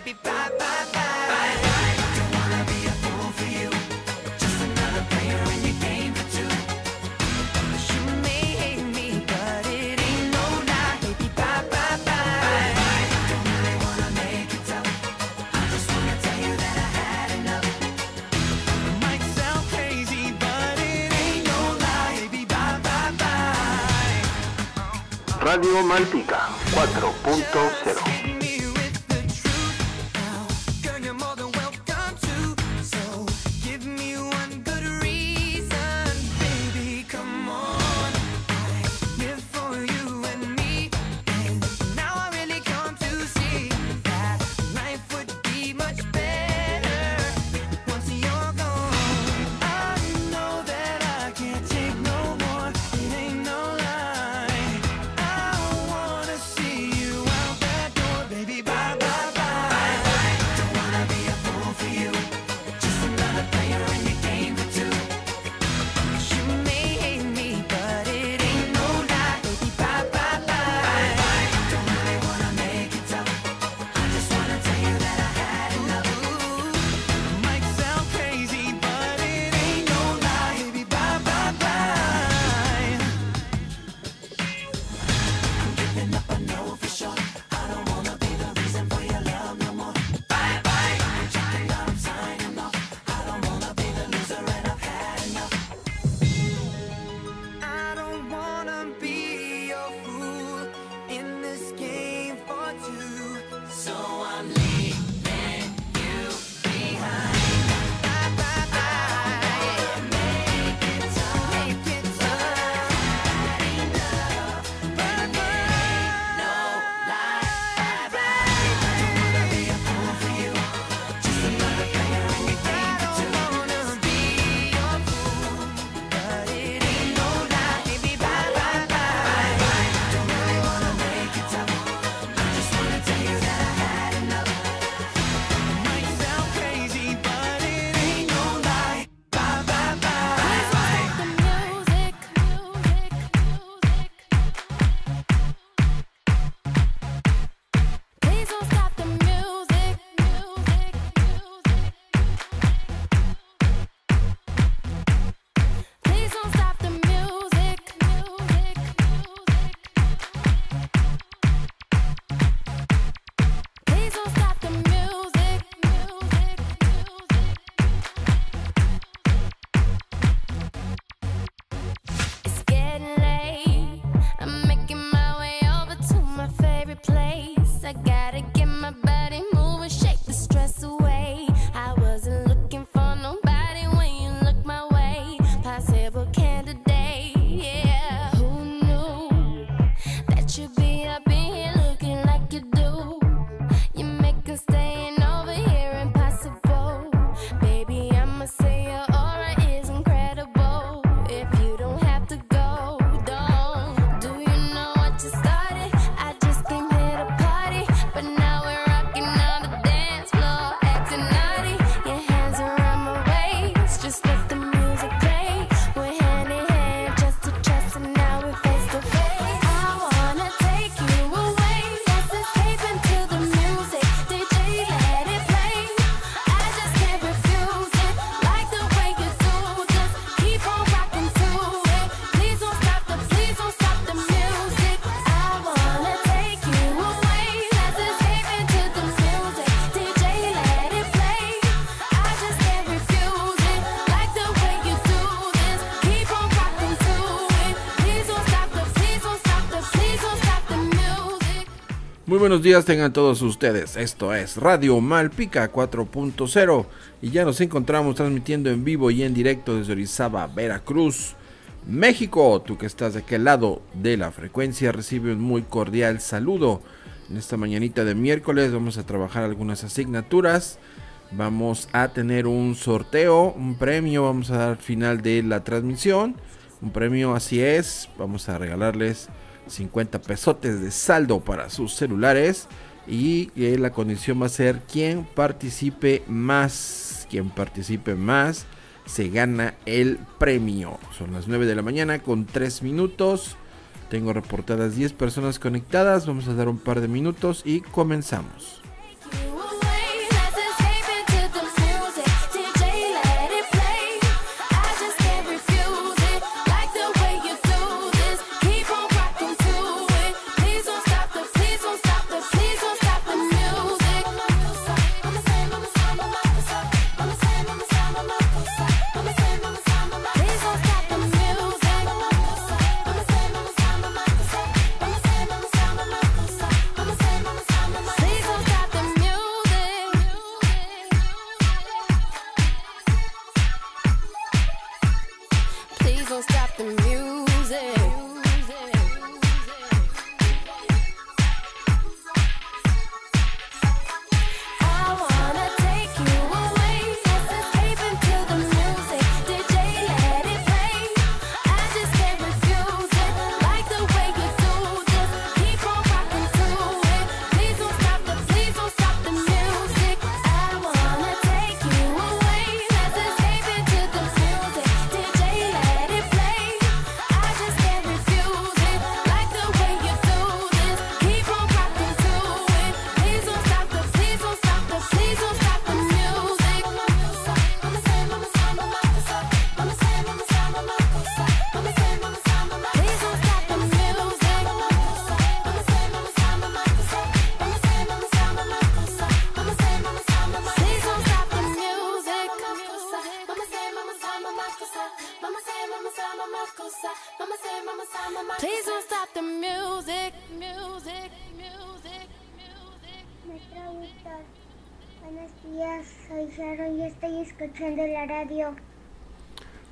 baby. Bye, bye, bye. Radio Malpica 4.0 I gotta get buenos días tengan todos ustedes. Esto es Radio Malpica 4.0 y ya nos encontramos transmitiendo en vivo y en directo desde Orizaba, Veracruz, México. Tú que estás de aquel lado de la frecuencia recibe un muy cordial saludo. En esta mañanita de miércoles vamos a trabajar algunas asignaturas. Vamos a tener un sorteo, un premio, vamos a dar al final de la transmisión. Un premio así es, vamos a regalarles 50 pesotes de saldo para sus celulares y la condición va a ser quien participe más, quien participe más se gana el premio. Son las 9 de la mañana con 3 minutos. Tengo reportadas 10 personas conectadas. Vamos a dar un par de minutos y comenzamos.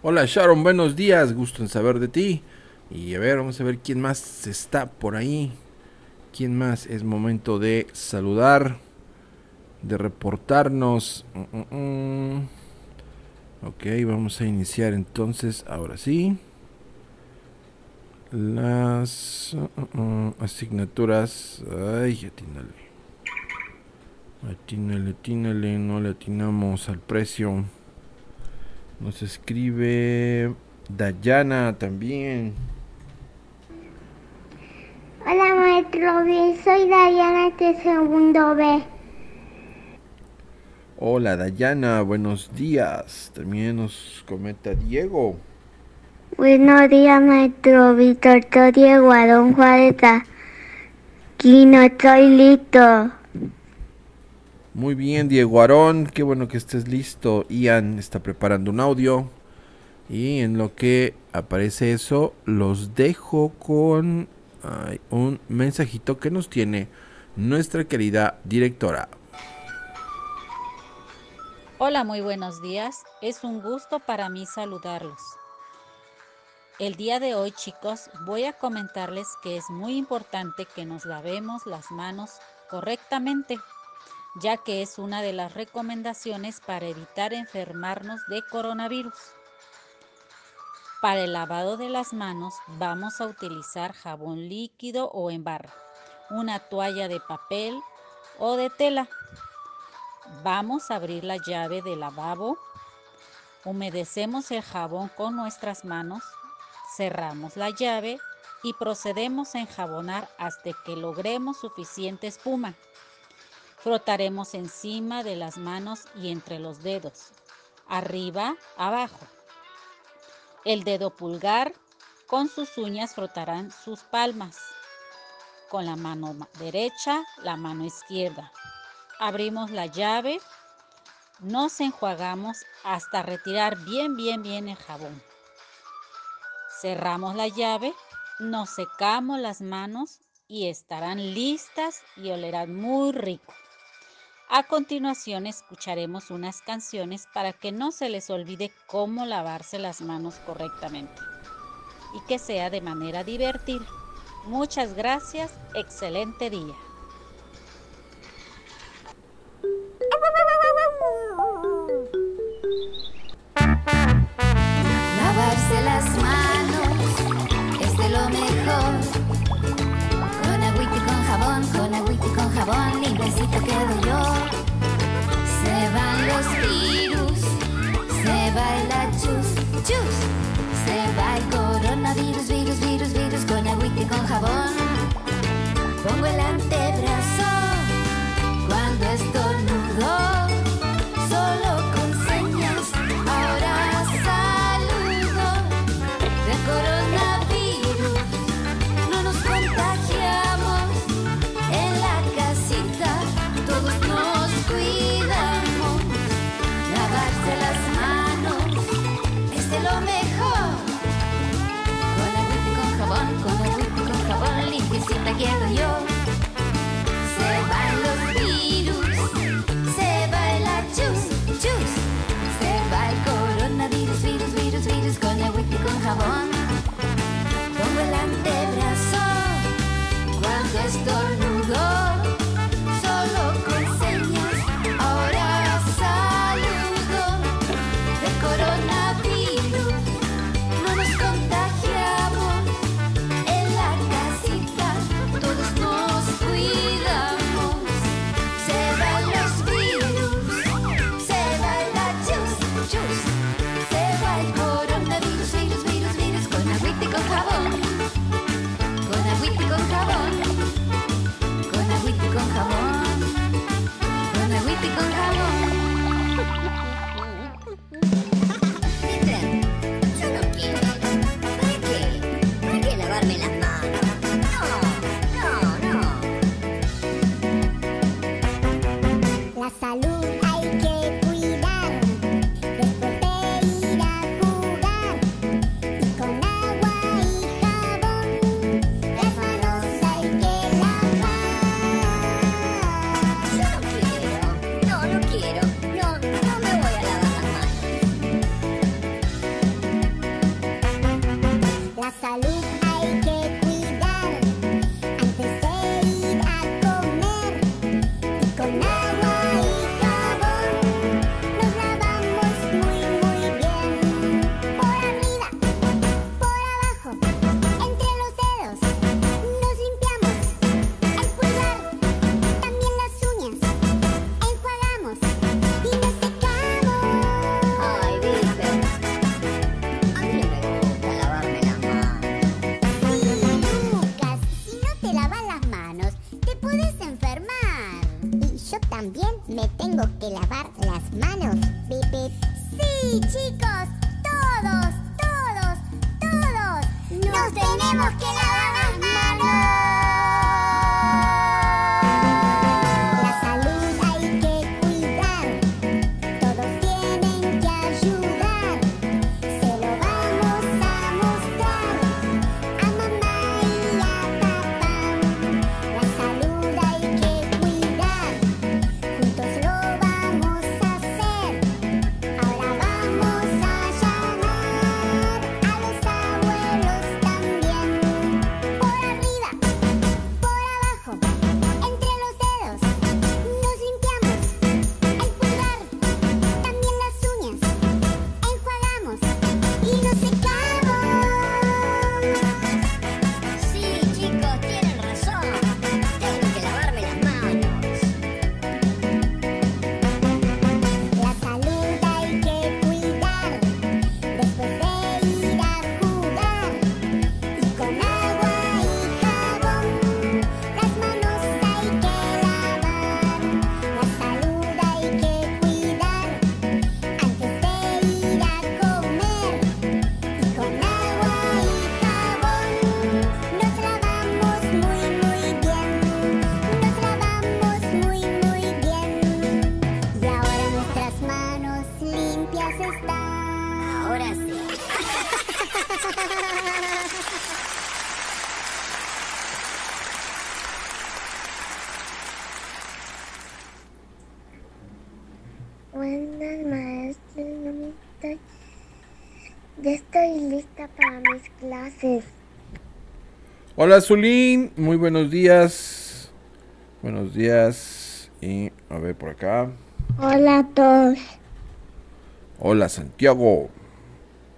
Hola Sharon, buenos días, gusto en saber de ti. Y a ver, vamos a ver quién más está por ahí. ¿Quién más? Es momento de saludar, de reportarnos. Mm, mm, mm. Ok, vamos a iniciar entonces, ahora sí. Las uh, uh, asignaturas. Ay, atínale. Atínale, atínale, no le atinamos al precio. Nos escribe Dayana también. Hola maestro, soy Dayana de segundo B. Hola Dayana, buenos días. También nos comenta Diego. Buenos días maestro Víctor, soy Diego Adón Juárez. Aquí no estoy listo. Muy bien, Diego Aarón, qué bueno que estés listo. Ian está preparando un audio. Y en lo que aparece eso, los dejo con un mensajito que nos tiene nuestra querida directora. Hola, muy buenos días. Es un gusto para mí saludarlos. El día de hoy, chicos, voy a comentarles que es muy importante que nos lavemos las manos correctamente, ya que es una de las recomendaciones para evitar enfermarnos de coronavirus. Para el lavado de las manos vamos a utilizar jabón líquido o en barra, una toalla de papel o de tela. Vamos a abrir la llave del lavabo, humedecemos el jabón con nuestras manos, cerramos la llave y procedemos a enjabonar hasta que logremos suficiente espuma. Frotaremos encima de las manos y entre los dedos, arriba, abajo. El dedo pulgar con sus uñas frotarán sus palmas. Con la mano derecha, la mano izquierda. Abrimos la llave, nos enjuagamos hasta retirar bien, bien, bien el jabón. Cerramos la llave, nos secamos las manos y estarán listas y olerán muy rico. A continuación escucharemos unas canciones para que no se les olvide cómo lavarse las manos correctamente y que sea de manera divertida. Muchas gracias, excelente día. Lavarse las manos es de lo mejor. Con agüita y con jabón, con agüita y con jabón, limpiecito que chus. Se va el coronavirus, virus, virus, virus con agüita y con jabón. Pongo el antebrazo. one Hola Zulín, muy buenos días. Buenos días. Y a ver por acá. Hola a todos. Hola Santiago.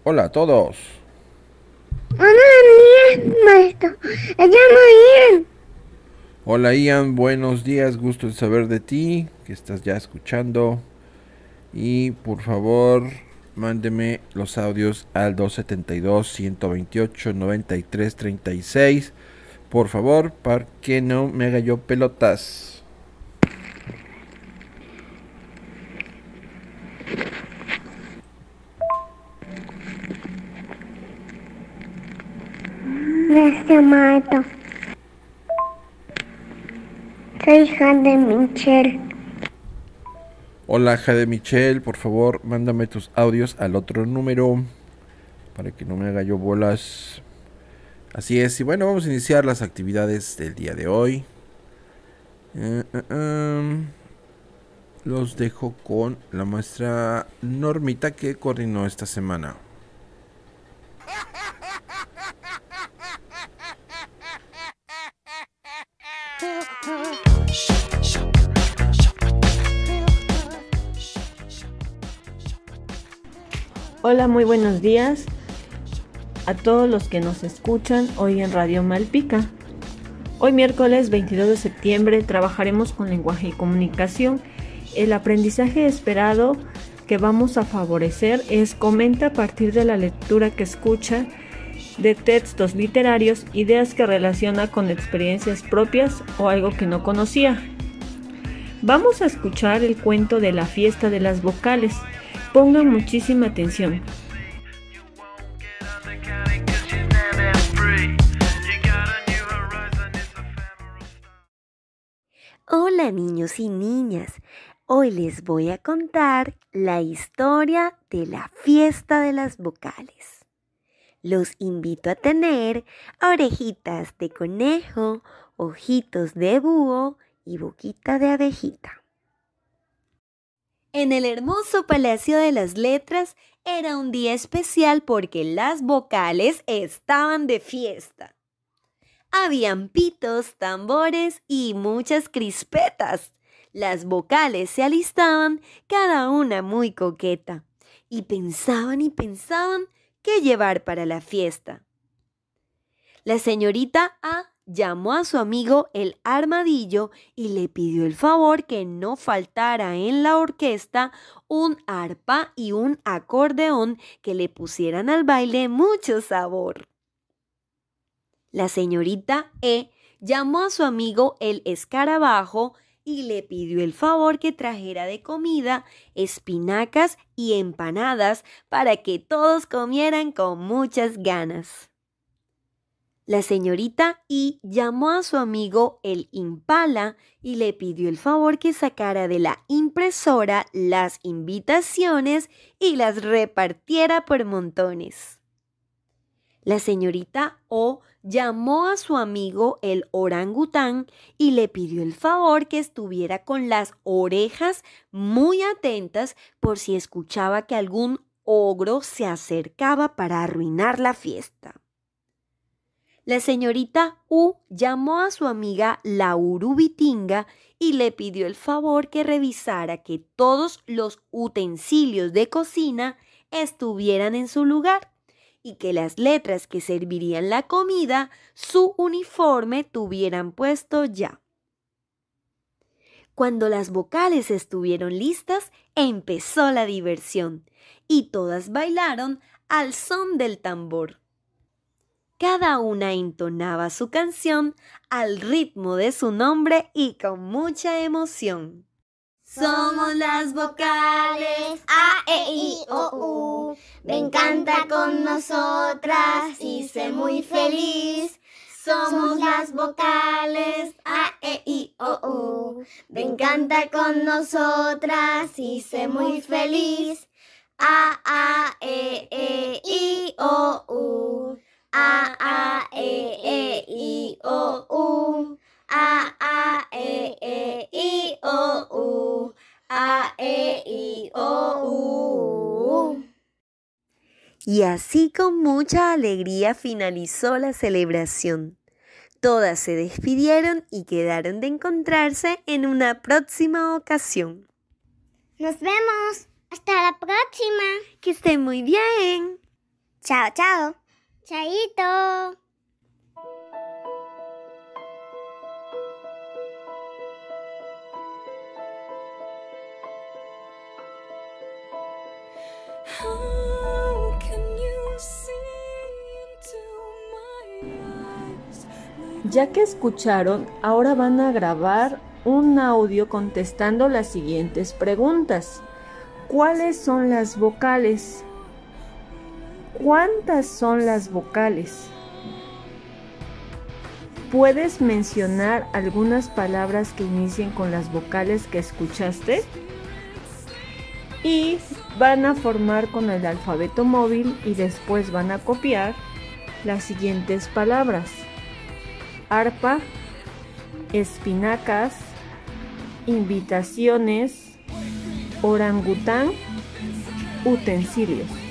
Hola a todos. Buenos días, maestro. Me llamo Ian. Hola Ian, buenos días, gusto de saber de ti, que estás ya escuchando. Y por favor, mándeme los audios al 272 128 93 36. Por favor, para que no me haga yo pelotas. Gracias, maestro. Soy hija de Michelle. Hola Jade Michelle, por favor, mándame tus audios al otro número para que no me haga yo bolas. Así es, y bueno, vamos a iniciar las actividades del día de hoy. Eh, eh, em, los dejo con la maestra Normita que coordinó esta semana. Hola, muy buenos días a todos los que nos escuchan hoy en Radio Malpica. Hoy miércoles 22 de septiembre trabajaremos con lenguaje y comunicación. El aprendizaje esperado que vamos a favorecer es comenta a partir de la lectura que escucha de textos literarios, ideas que relaciona con experiencias propias o algo que no conocía. Vamos a escuchar el cuento de la fiesta de las vocales. Pongan muchísima atención. Hola niños y niñas, hoy les voy a contar la historia de la fiesta de las vocales. Los invito a tener orejitas de conejo, ojitos de búho y boquita de abejita. En el hermoso Palacio de las Letras era un día especial porque las vocales estaban de fiesta. Habían pitos, tambores y muchas crispetas. Las vocales se alistaban, cada una muy coqueta, y pensaban y pensaban qué llevar para la fiesta. La señorita A llamó a su amigo el armadillo y le pidió el favor que no faltara en la orquesta un arpa y un acordeón que le pusieran al baile mucho sabor. La señorita E llamó a su amigo el escarabajo y le pidió el favor que trajera de comida espinacas y empanadas para que todos comieran con muchas ganas. La señorita I llamó a su amigo el impala y le pidió el favor que sacara de la impresora las invitaciones y las repartiera por montones. La señorita O llamó a su amigo el orangután y le pidió el favor que estuviera con las orejas muy atentas por si escuchaba que algún ogro se acercaba para arruinar la fiesta. La señorita U llamó a su amiga la urubitinga y le pidió el favor que revisara que todos los utensilios de cocina estuvieran en su lugar y que las letras que servirían la comida, su uniforme tuvieran puesto ya. Cuando las vocales estuvieron listas, empezó la diversión y todas bailaron al son del tambor. Cada una entonaba su canción al ritmo de su nombre y con mucha emoción. Somos las vocales A, E, I, O, U. Ven, canta con nosotras y sé muy feliz. Somos las vocales A, E, I, O, U. Ven, canta con nosotras y sé muy feliz. A, A, E, E, I, O, U. A, A, E, E, I, O, U. A, A, E, E, I, O, U. A, E, I, O, U. Y así con mucha alegría finalizó la celebración. Todas se despidieron y quedaron de encontrarse en una próxima ocasión. Nos vemos. Hasta la próxima. Que estén muy bien. Chao, chao. Chaito. How can you see into my eyes? Ya que escucharon, ahora van a grabar un audio contestando las siguientes preguntas. ¿Cuáles son las vocales? ¿Cuántas son las vocales? ¿Puedes mencionar algunas palabras que inicien con las vocales que escuchaste? Y van a formar con el alfabeto móvil y después van a copiar las siguientes palabras. Arpa, espinacas, invitaciones, orangután, utensilios.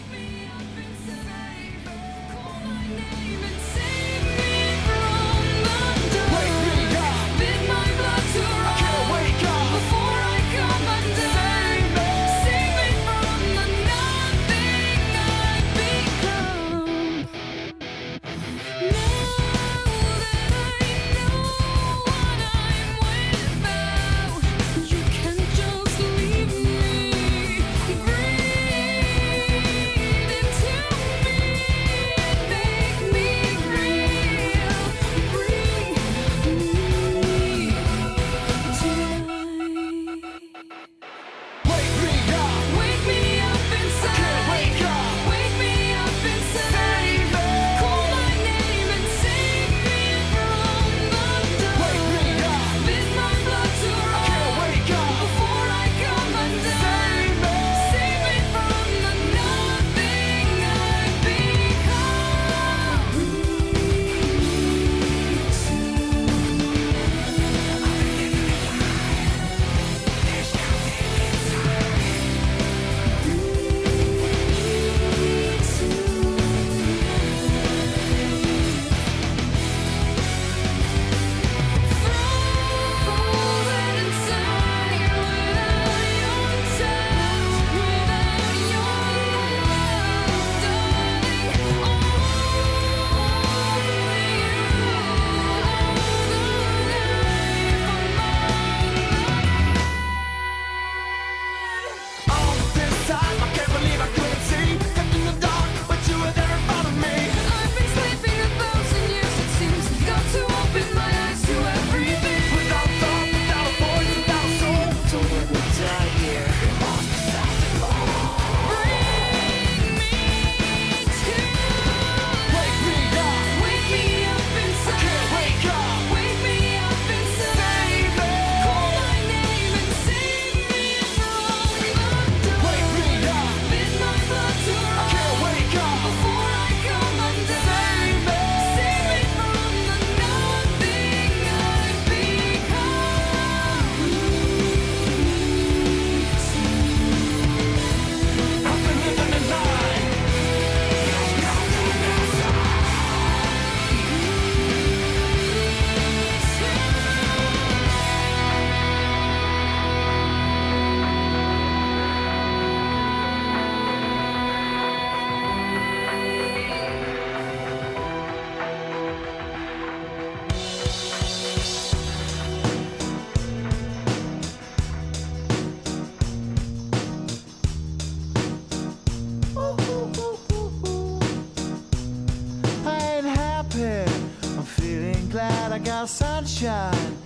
Sunshine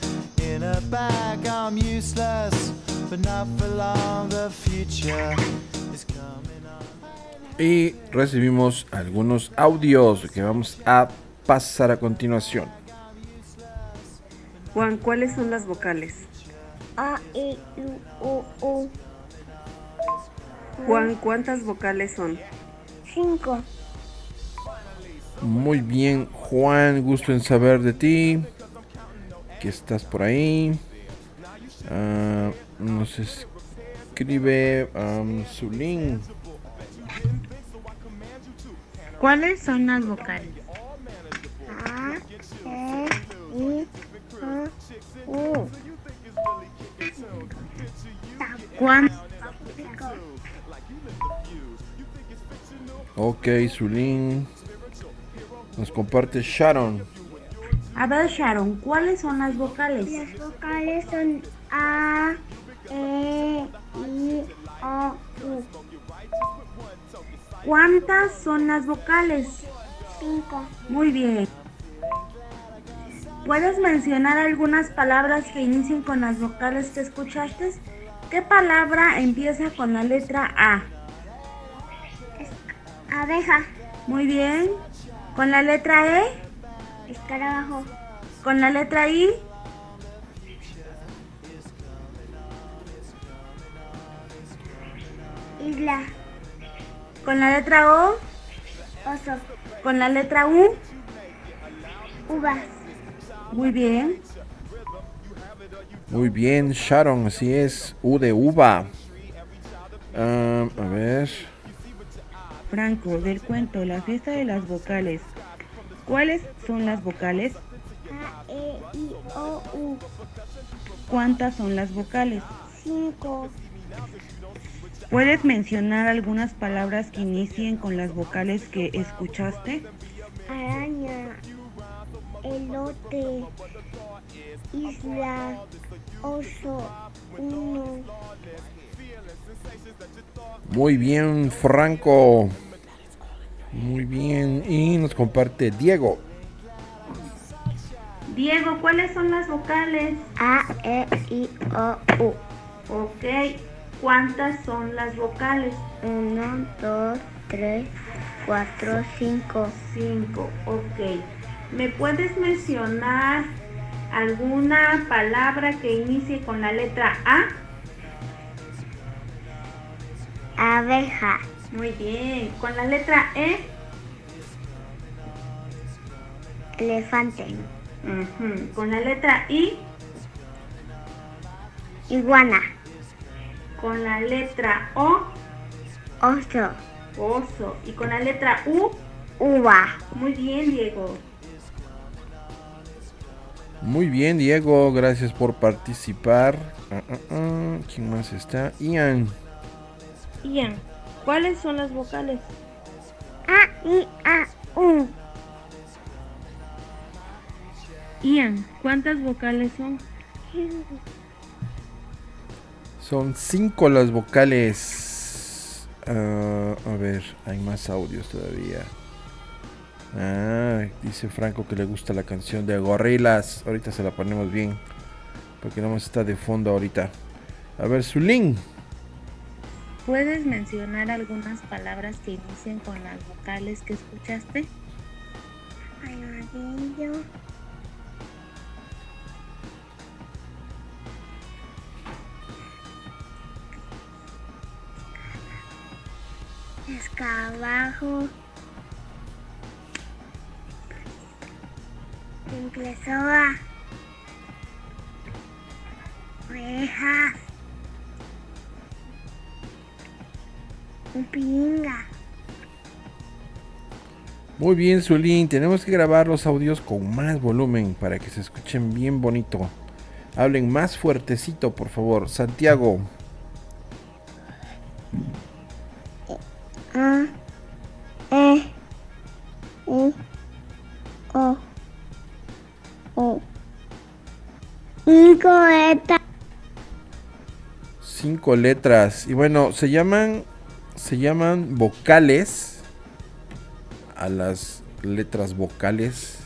in a bag. I'm useless, but not for long. The future is coming on. Y recibimos algunos audios que vamos a pasar a continuación. Juan, ¿cuáles son las vocales? A, E, U, O, U. Juan, ¿cuántas vocales son? Cinco. Muy bien, Juan, gusto en saber de ti. Que estás por ahí. Ah, no sé. si- escribe um, Zulín. ¿Cuáles son las vocales? A, E, I, O, U. ¿Cuán- Ok, Zulín. Nos comparte Sharon. A ver, Sharon, ¿cuáles son las vocales? Las vocales son A, E, I, O, U. ¿Cuántas son las vocales? Cinco. Muy bien. ¿Puedes mencionar algunas palabras que inicien con las vocales que escuchaste? ¿Qué palabra empieza con la letra A? Abeja. Muy bien. ¿Con la letra E? Escarabajo. ¿Con la letra I? Isla. ¿Con la letra O? Oso. ¿Con la letra U? Uvas. Muy bien. Muy bien, Sharon, así es. U de uva. Um, a ver. Franco, del cuento La fiesta de las vocales. ¿Cuáles son las vocales? A, E, I, O, U. ¿Cuántas son las vocales? Cinco. ¿Puedes mencionar algunas palabras que inicien con las vocales que escuchaste? Araña. Elote. Isla. Oso. Uno. Muy bien, Franco. Muy bien. Y nos comparte Diego. Diego, ¿cuáles son las vocales? A, E, I, O, U. Ok. ¿Cuántas son las vocales? Uno, dos, tres, cuatro, cinco. Cinco. Ok. ¿Me puedes mencionar alguna palabra que inicie con la letra A? Abeja. Muy bien. ¿Con la letra E? Elefante. ¿Con la letra I? Iguana. Con la letra O, Oso. oso. Y con la letra U, Uva. muy bien, Diego. Muy bien, Diego. Gracias por participar. Ah, ah, ah. ¿Quién más está? Ian. Ian, ¿cuáles son las vocales? A, I, A, U. Ian, ¿cuántas vocales son? Son cinco las vocales. Ah, a ver, hay más audios todavía. Ah, dice Franco que le gusta la canción de Gorrilas. Ahorita se la ponemos bien. Porque no está de fondo ahorita. A ver, Zulín. ¿Puedes mencionar algunas palabras que inicien con las vocales que escuchaste? Armadillo. Escarabajo. Empezó Orejas. Pinga. Muy bien, Zulín. Tenemos que grabar los audios con más volumen para que se escuchen bien bonito. Hablen más fuertecito, por favor. Santiago. A, E, I, O, U. Cinco letras. Cinco letras. Y bueno, se llaman. Se llaman vocales. A las letras vocales.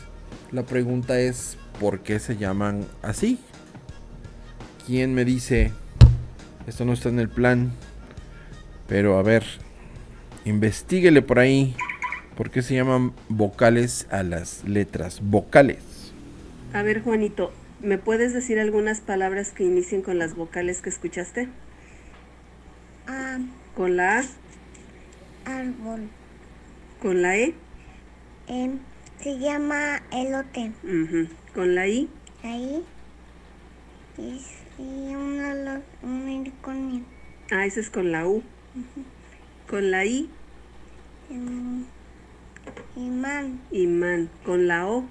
La pregunta es. ¿Por qué se llaman así? ¿Quién me dice? Esto no está en el plan. Pero a ver. Investíguele por ahí. ¿Por qué se llaman vocales a las letras vocales? A ver, Juanito, ¿me puedes decir algunas palabras que inicien con las vocales que escuchaste? A, Con la A, árbol. con la E, Em, se llama elote. ujú, con la I, Ahí. Y, y un, unicornio. Ah, ese es con la U. Con la I, Im- Imán. imán. Con la O,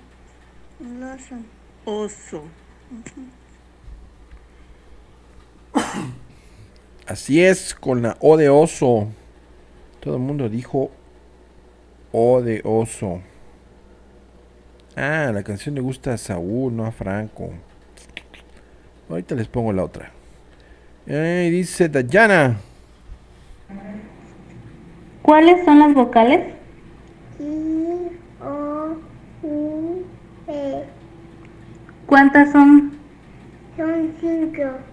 Un oso. oso. Así es, con la O de oso. Todo el mundo dijo O de oso. Ah, la canción le gusta a Saúl, no a Franco. Ahorita les pongo la otra. Eh, dice Dayana. ¿Cuáles son las vocales? I, O, U, E. ¿Cuántas son? Son cinco.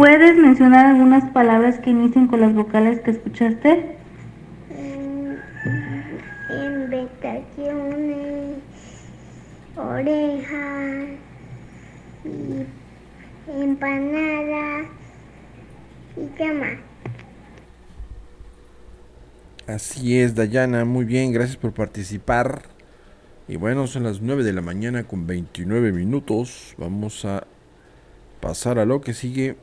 ¿Puedes mencionar algunas palabras que inician con las vocales que escuchaste? Invitaciones, orejas, y empanadas y qué más. Así es, Dayana, muy bien, gracias por participar. Y bueno, son las 9 de la mañana con 29 minutos. Vamos a pasar a lo que sigue,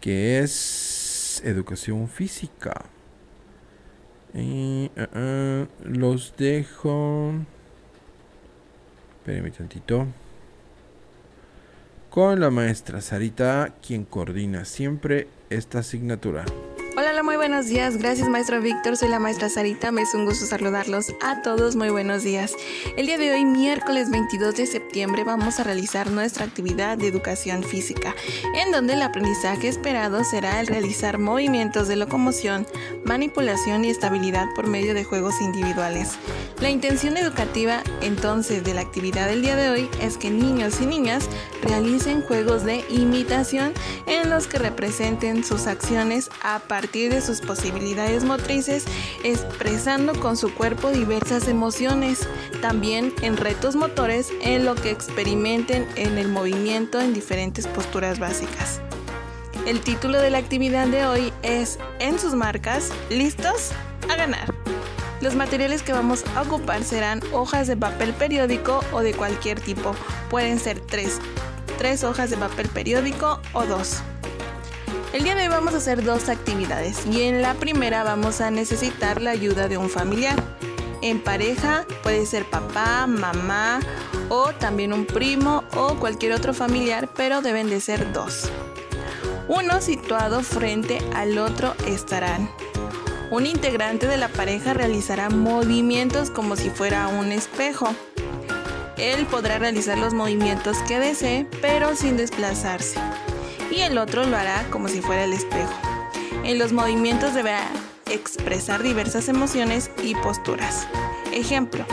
que es educación física. Y, ah, ah, los dejo. Espérenme tantito. Con la maestra Sarita, quien coordina siempre esta asignatura. Hola, hola, muy buenos días. Gracias, maestro Víctor. Soy la maestra Sarita. Me es un gusto saludarlos a todos. Muy buenos días. El día de hoy, miércoles 22 de septiembre, vamos a realizar nuestra actividad de educación física, en donde el aprendizaje esperado será el realizar movimientos de locomoción, manipulación y estabilidad por medio de juegos individuales. La intención educativa entonces de la actividad del día de hoy es que niños y niñas realicen juegos de imitación en los que representen sus acciones a partir de sus posibilidades motrices, expresando con su cuerpo diversas emociones, también en retos motores en lo que experimenten en el movimiento en diferentes posturas básicas. El título de la actividad de hoy es En sus marcas, listos a ganar. Los materiales que vamos a ocupar serán hojas de papel periódico o de cualquier tipo. Pueden ser tres, tres hojas de papel periódico o dos. El día de hoy vamos a hacer dos actividades y en la primera vamos a necesitar la ayuda de un familiar. En pareja puede ser papá, mamá o también un primo o cualquier otro familiar, pero deben de ser dos. Uno situado frente al otro estarán. Un integrante de la pareja realizará movimientos como si fuera un espejo. Él podrá realizar los movimientos que desee, pero sin desplazarse. Y el otro lo hará como si fuera el espejo. En los movimientos deberá expresar diversas emociones y posturas. Ejemplo,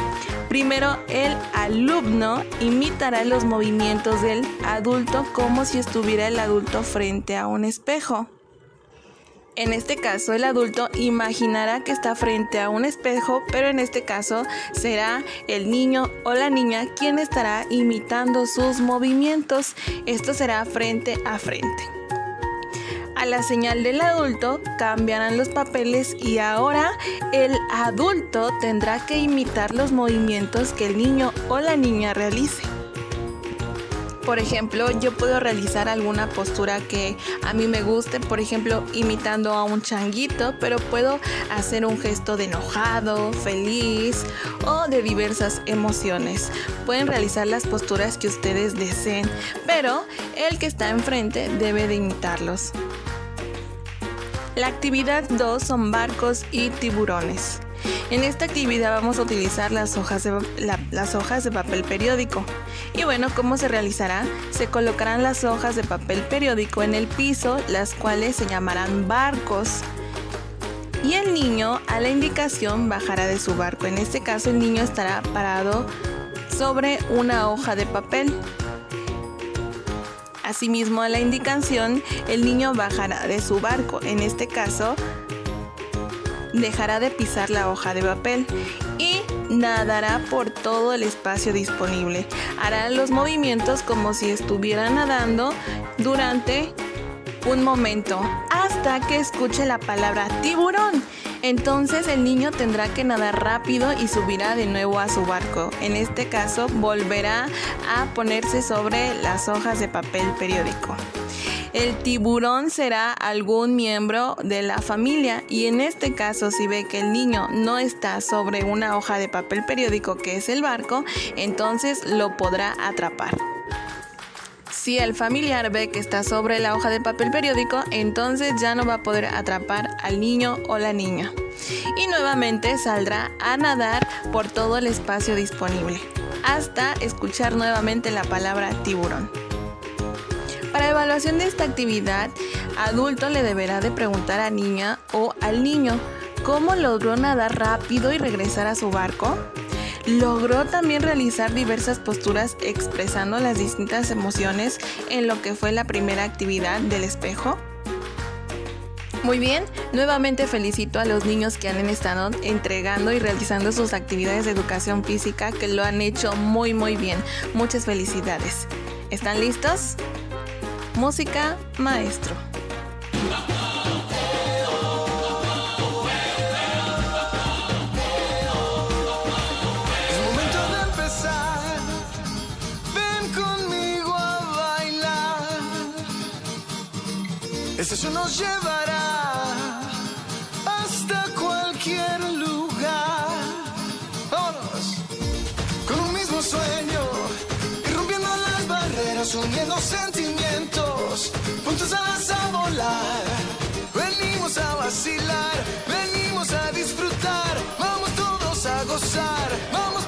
primero el alumno imitará los movimientos del adulto como si estuviera el adulto frente a un espejo. En este caso, el adulto imaginará que está frente a un espejo, pero en este caso será el niño o la niña quien estará imitando sus movimientos. Esto será frente a frente. A la señal del adulto cambiarán los papeles y ahora el adulto tendrá que imitar los movimientos que el niño o la niña realice. Por ejemplo, yo puedo realizar alguna postura que a mí me guste, por ejemplo, imitando a un changuito, pero puedo hacer un gesto de enojado, feliz o de diversas emociones. Pueden realizar las posturas que ustedes deseen, pero el que está enfrente debe de imitarlos. La actividad 2 son barcos y tiburones. En esta actividad vamos a utilizar las hojas, de, la- las hojas de papel periódico. Y bueno, ¿cómo se realizará? Se colocarán las hojas de papel periódico en el piso, las cuales se llamarán barcos. Y el niño a la indicación bajará de su barco. En este caso el niño estará parado sobre una hoja de papel. Asimismo, a la indicación, el niño bajará de su barco. En este caso, dejará de pisar la hoja de papel y nadará por todo el espacio disponible. Hará los movimientos como si estuviera nadando durante un momento hasta que escuche la palabra tiburón. Entonces el niño tendrá que nadar rápido y subirá de nuevo a su barco. En este caso volverá a ponerse sobre las hojas de papel periódico. El tiburón será algún miembro de la familia y en este caso si ve que el niño no está sobre una hoja de papel periódico que es el barco, entonces lo podrá atrapar. Si el familiar ve que está sobre la hoja de papel periódico, entonces ya no va a poder atrapar al niño o la niña. Y nuevamente saldrá a nadar por todo el espacio disponible, hasta escuchar nuevamente la palabra tiburón. Para evaluación de esta actividad, adulto le deberá de preguntar a niña o al niño cómo logró nadar rápido y regresar a su barco. Logró también realizar diversas posturas expresando las distintas emociones en lo que fue la primera actividad del espejo. Muy bien, nuevamente felicito a los niños que han estado entregando y realizando sus actividades de educación física que lo han hecho muy muy bien. Muchas felicidades. ¿Están listos? Música, maestro. Este nos llevará uniendo sentimientos, juntos alas a volar. Venimos a vacilar, venimos a disfrutar, vamos todos a gozar, vamos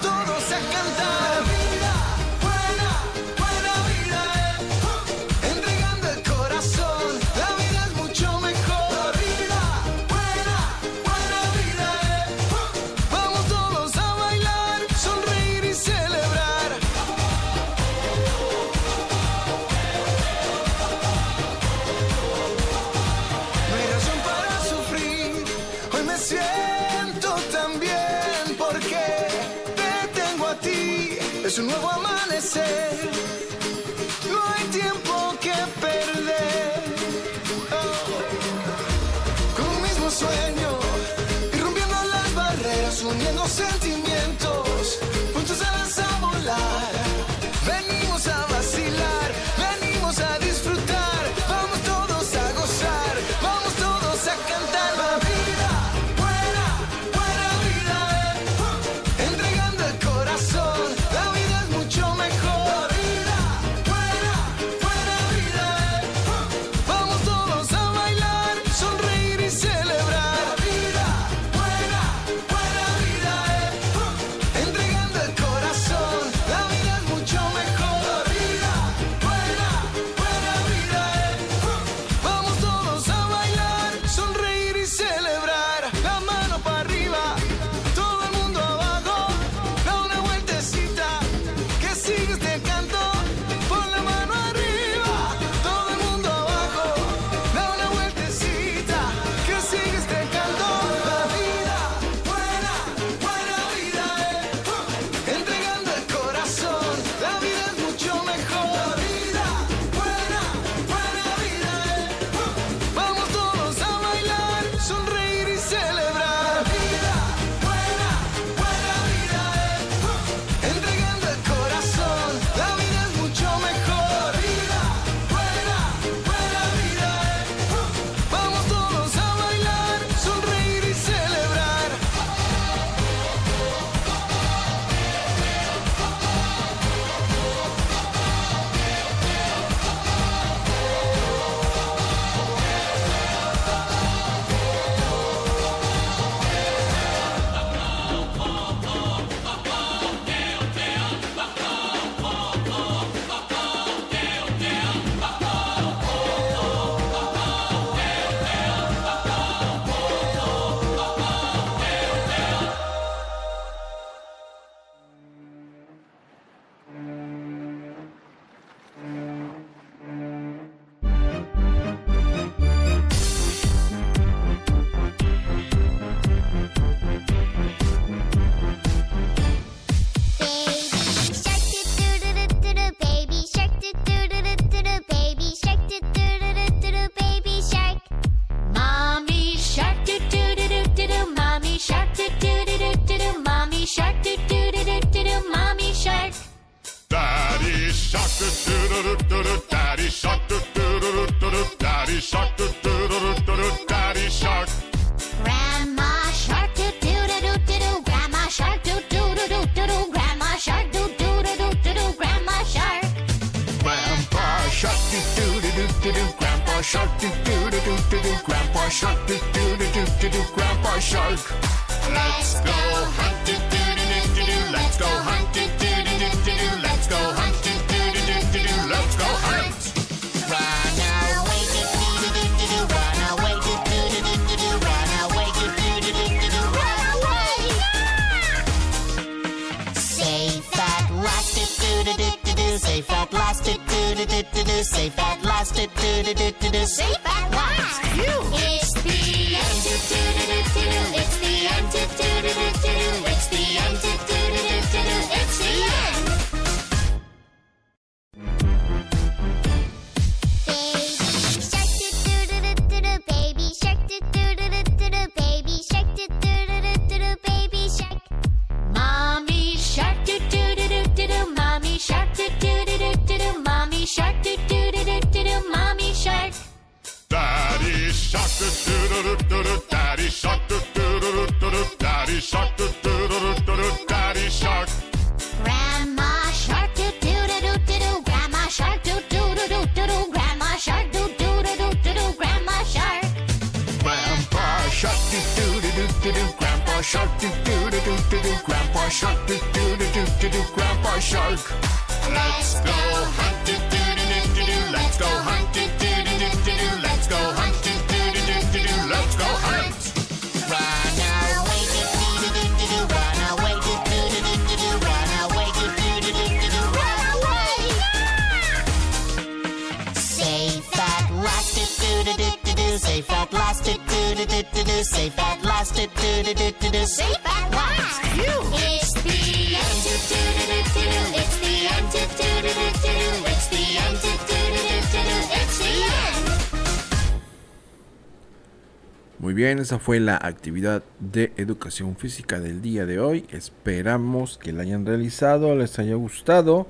bien, esa fue la actividad de educación física del día de hoy. Esperamos que la hayan realizado, les haya gustado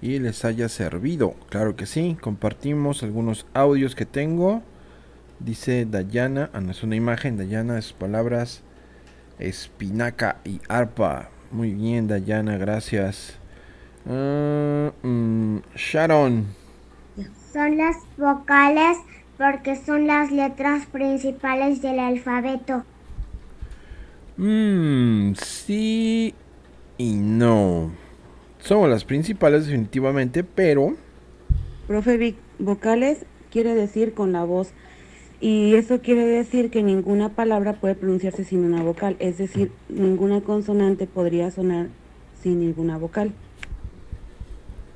y les haya servido. Claro que sí, compartimos algunos audios que tengo. Dice Dayana, ah, no es una imagen, Dayana es palabras espinaca y arpa. Muy bien, Dayana, gracias. Ah, mm, Sharon, Son las vocales porque son las letras principales del alfabeto. Mm, sí y no. Son las principales definitivamente, pero Profe Vic, vocales quiere decir con la voz. Y eso quiere decir que ninguna palabra puede pronunciarse sin una vocal. Es decir, ninguna consonante podría sonar sin ninguna vocal.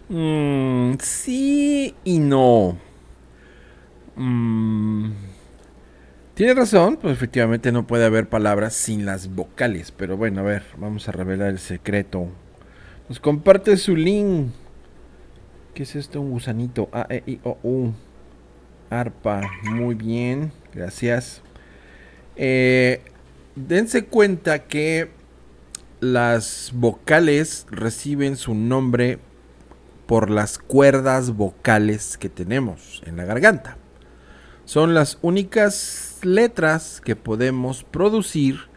mm, sí y no. Mm, Tiene razón, pues efectivamente no puede haber palabras sin las vocales. Pero bueno, a ver, vamos a revelar el secreto. Nos comparte su link. ¿Qué es esto? Un gusanito. A, E, I, O, U. Arpa. Muy bien. Gracias. Eh, dense cuenta que las vocales reciben su nombre por las cuerdas vocales que tenemos en la garganta. Son las únicas letras que podemos producir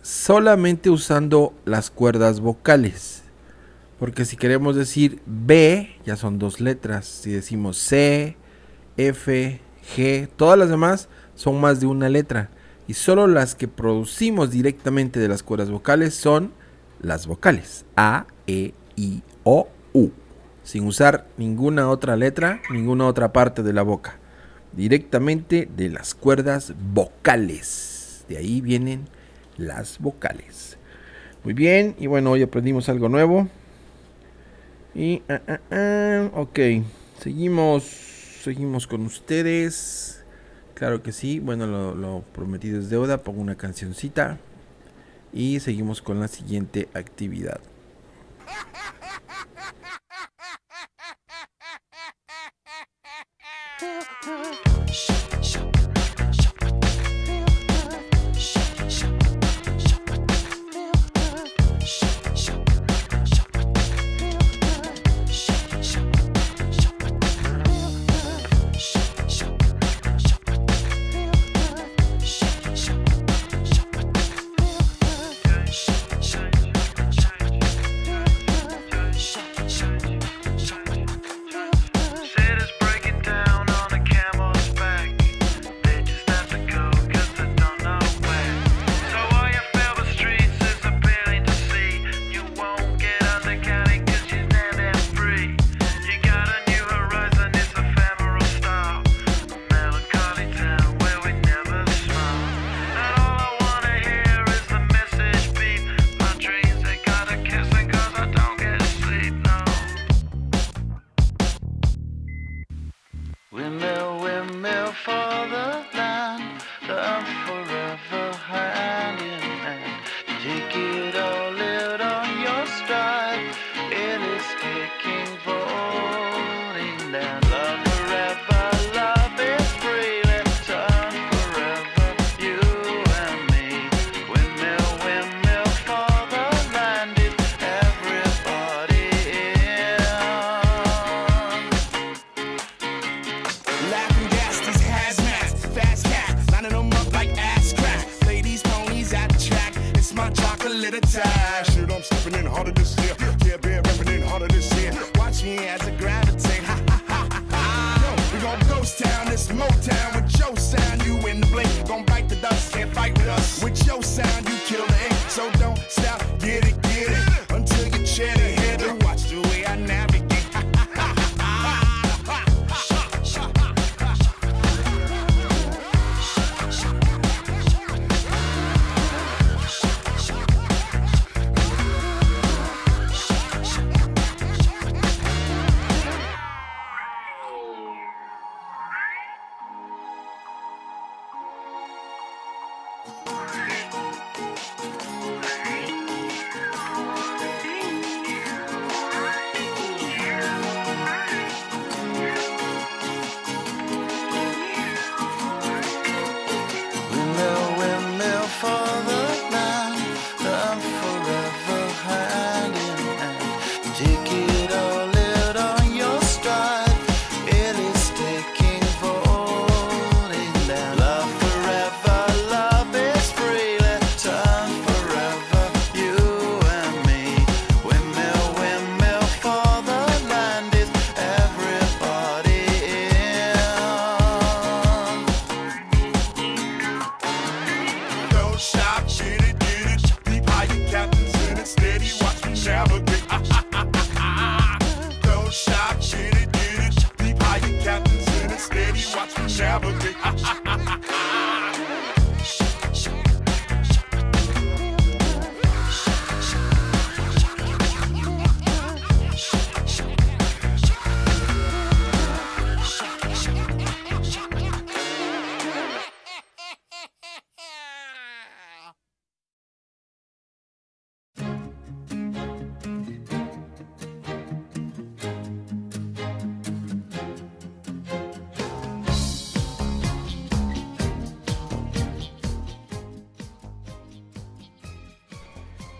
solamente usando las cuerdas vocales. Porque si queremos decir B, ya son dos letras. Si decimos C, F, G, todas las demás son más de una letra. Y solo las que producimos directamente de las cuerdas vocales son las vocales. A, E, I, O, U. Sin usar ninguna otra letra, ninguna otra parte de la boca. Directamente de las cuerdas vocales. De ahí vienen las vocales. Muy bien, y bueno, hoy aprendimos algo nuevo. Y, ah, ah, ah, ok, seguimos, seguimos con ustedes. Claro que sí, bueno, lo, lo prometido es deuda, pongo una cancioncita. Y seguimos con la siguiente actividad. Shh.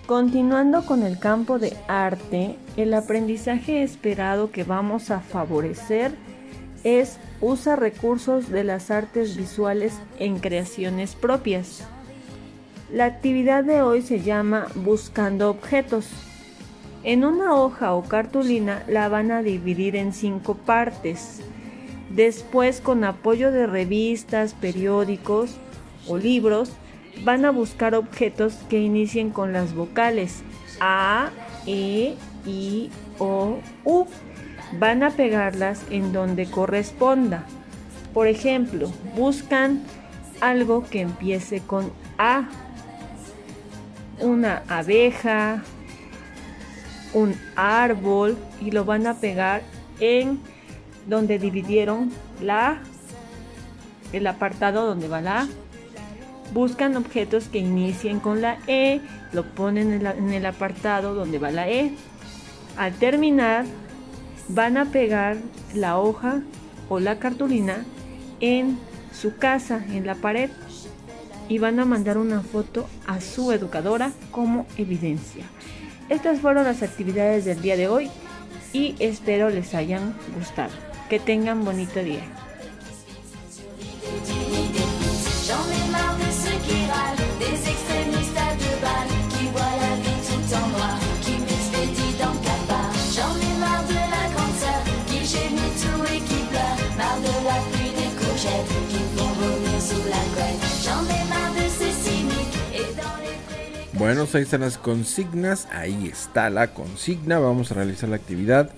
Continuando con el campo de arte, el aprendizaje esperado que vamos a favorecer es usa recursos de las artes visuales en creaciones propias. La actividad de hoy se llama Buscando objetos. En una hoja o cartulina la van a dividir en cinco partes. Después, con apoyo de revistas, periódicos o libros, van a buscar objetos que inicien con las vocales A, E, I, O, U. Van a pegarlas en donde corresponda. Por ejemplo, buscan algo que empiece con A. Una abeja, un árbol y lo van a pegar en donde dividieron la el apartado donde va la A. Buscan objetos que inicien con la E, lo ponen en, el apartado donde va la E. Al terminar, van a pegar la hoja o la cartulina en su casa, en la pared, y van a mandar una foto a su educadora como evidencia. Estas fueron las actividades del día de hoy y espero les hayan gustado. Que tengan bonito día. Bueno, ahí están las consignas. Ahí está la consigna. Vamos a realizar la actividad.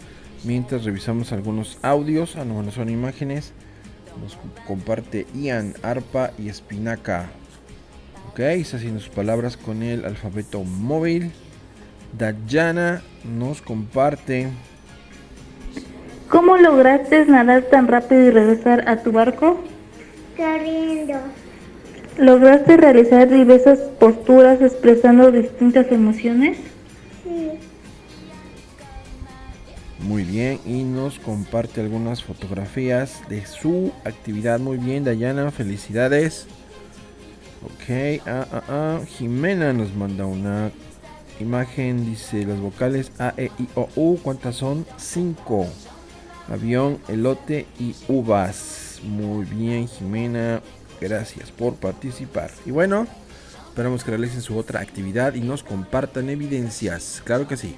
Mientras revisamos algunos audios. Ah, no, no son imágenes. Nos comparte Ian, Arpa y Espinaca. Ok, está haciendo sus palabras con el alfabeto móvil. Dayana nos comparte. ¿Cómo lograste nadar tan rápido y regresar a tu barco? Corriendo. ¿Lograste realizar diversas posturas expresando distintas emociones? Sí. Muy bien, y nos comparte algunas fotografías de su actividad. Muy bien, Dayana, felicidades. Ok, ah, ah, ah. Jimena nos manda una imagen, dice las vocales A, E, I, O, U. ¿Cuántas son? Cinco. Avión, elote y uvas. Muy bien, Jimena. Gracias por participar. Y bueno, esperamos que realicen su otra actividad y nos compartan evidencias. Claro que sí.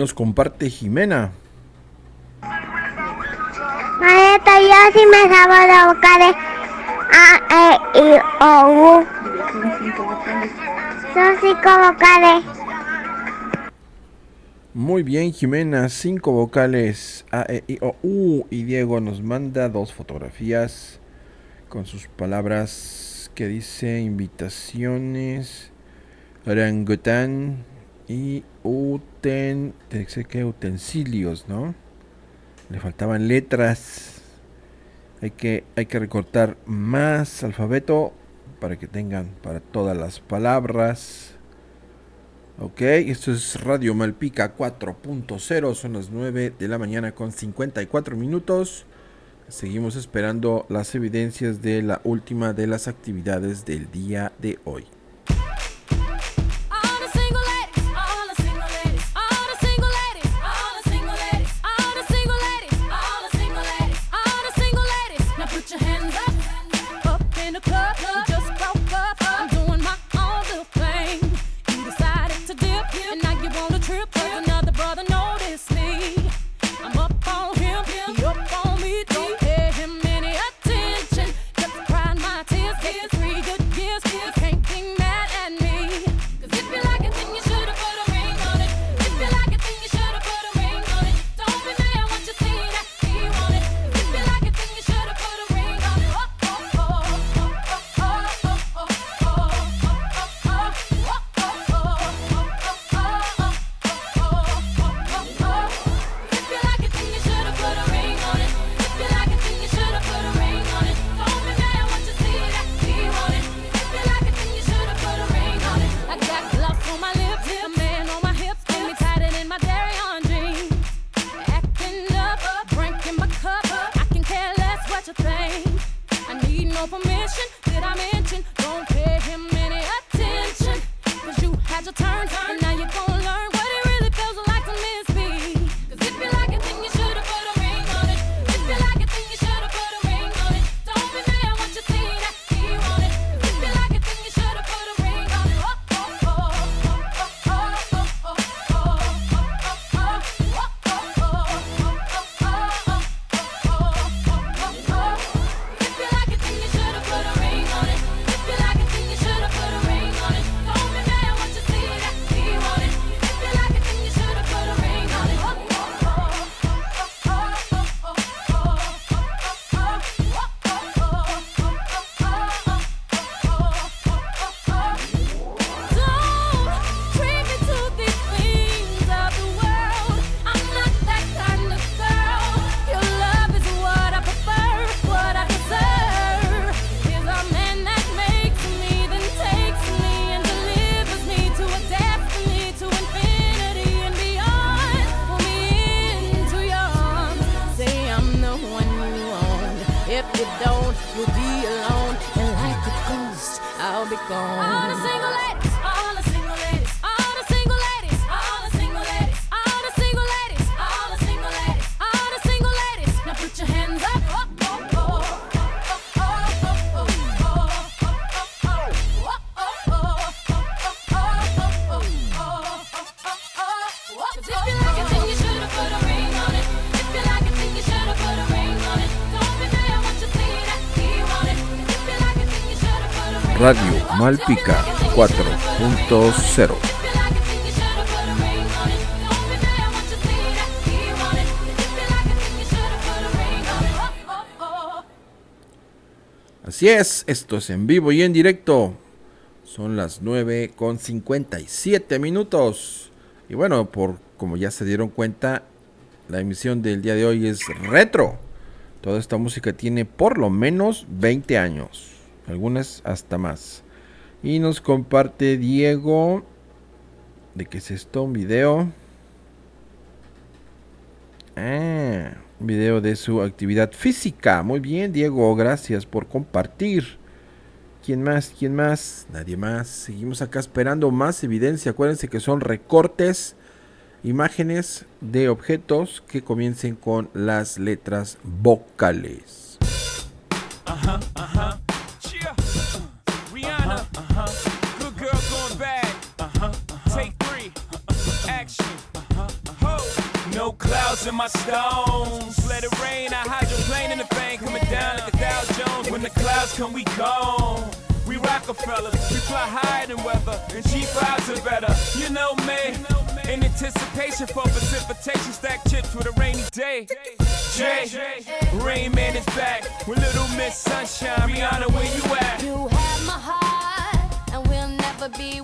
nos comparte Jimena. Maestra, yo sí me sabo la boca A, E, I, O, U. Son cinco vocales. Muy bien, Jimena, cinco vocales A, E, I, O, U. Y Diego nos manda dos fotografías con sus palabras que dice invitaciones, orangután, y uten, que utensilios, ¿no? Le faltaban letras. Hay que, hay que recortar más alfabeto para que tengan para todas las palabras. Ok, esto es Radio Malpica 4.0, son las 9 de la mañana con 54 minutos. Seguimos esperando las evidencias de la última de las actividades del día de hoy. Malpica 4.0. Así es, esto es en vivo y en directo. Son las 9 con 57 minutos. Y bueno, por como ya se dieron cuenta, la emisión del día de hoy es retro. Toda esta música tiene por lo menos 20 años, algunas hasta más. Y nos comparte Diego. ¿De qué es esto? Un video. Ah, un video de su actividad física. Muy bien, Diego. Gracias por compartir. ¿Quién más? ¿Quién más? Nadie más. Seguimos acá esperando más evidencia. Acuérdense que son recortes, imágenes de objetos que comiencen con las letras vocales. Ajá, ajá. Uh-huh. Uh-huh, uh-huh. No clouds in my stones. Let it rain. I hydroplane in the vein. Coming down like a Dow Jones. When the clouds come, we gone. We Rockefeller, we fly higher than weather, and cheap vibes are better. You know me, in anticipation for precipitation, stack chips with a rainy day. Jay, Rain Man is back with Little Miss Sunshine. Rihanna, where you at? You have my heart. We'll never be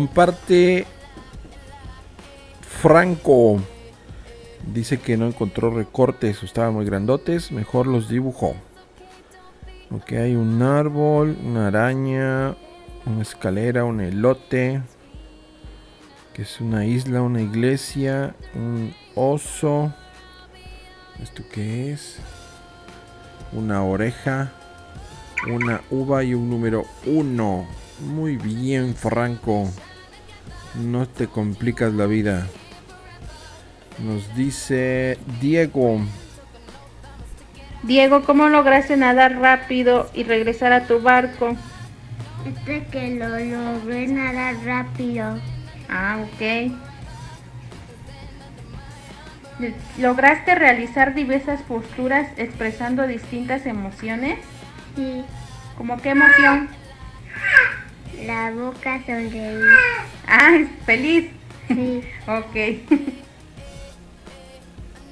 comparte Franco. Dice que no encontró recortes, estaban muy grandotes, mejor los dibujó. Ok, hay un árbol, una araña, una escalera, un elote, que es una isla, una iglesia, un oso. ¿Esto qué es? Una oreja, una uva y un número 1. Muy bien, Franco. No te complicas la vida. Nos dice Diego. Diego, ¿cómo lograste nadar rápido y regresar a tu barco? Este que lo logré nadar rápido. Ah, ok. ¿Lograste realizar diversas posturas expresando distintas emociones? Sí. ¿Cómo qué emoción? Ah. La boca sonreí. Ah, ah, feliz. Sí. ok.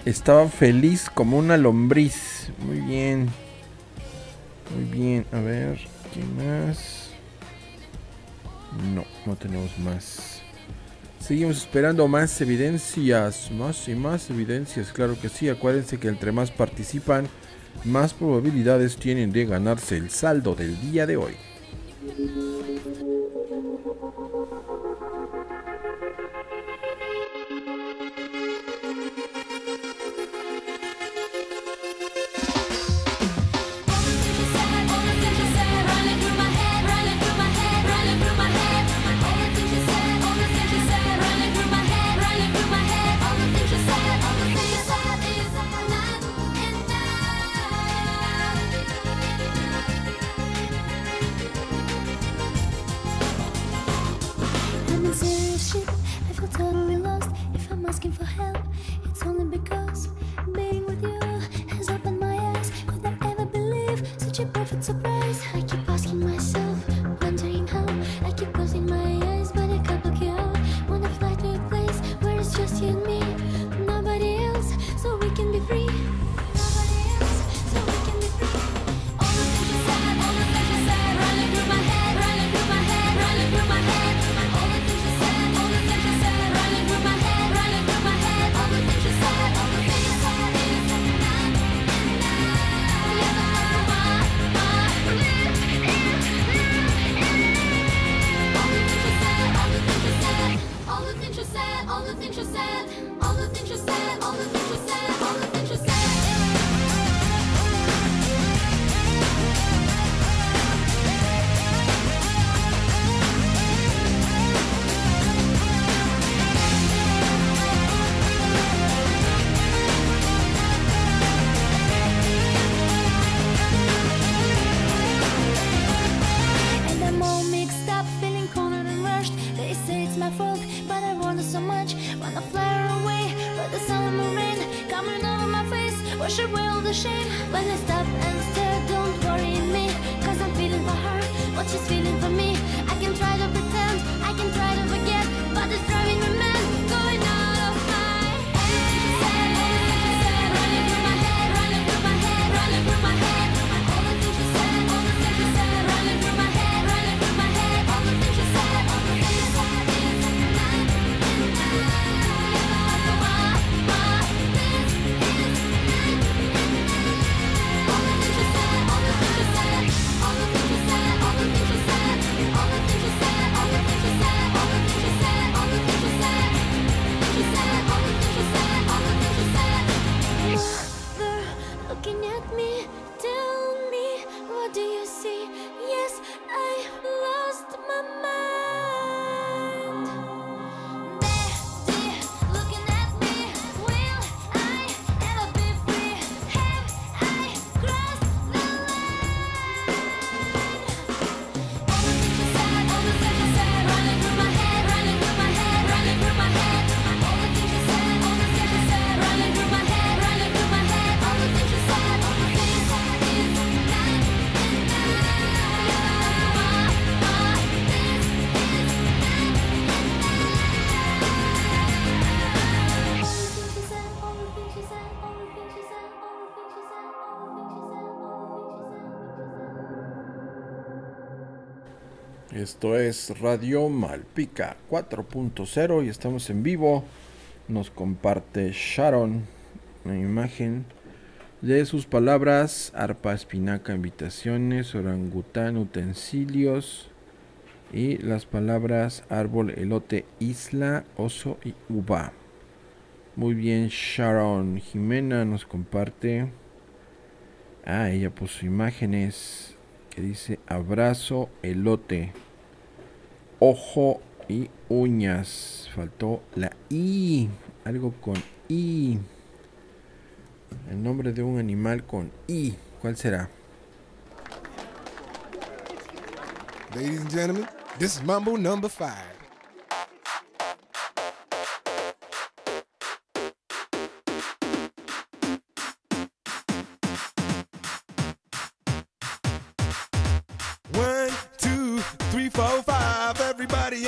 Estaba feliz como una lombriz. Muy bien. Muy bien. A ver, ¿qué más? No, no tenemos más. Seguimos esperando más evidencias, más y más evidencias, claro que sí. Acuérdense que entre más participan, más probabilidades tienen de ganarse el saldo del día de hoy. now it's the asking for help, it's only because. Away all the shame. When I stop and stare, don't worry me. Cause I'm feeling for her, what she's feeling for me. I can try to pretend, Esto es Radio Malpica 4.0 y estamos en vivo. Nos comparte Sharon una imagen de sus palabras: arpa, espinaca, invitaciones, orangután, utensilios. Y las palabras árbol, elote, isla, oso y uva. Muy bien, Sharon. Jimena nos comparte. Ah, ella puso imágenes que dice abrazo, elote, ojo y uñas. Faltó la I, algo con I. El nombre de un animal con I. ¿Cuál será? Ladies and gentlemen, this is Mambo number five.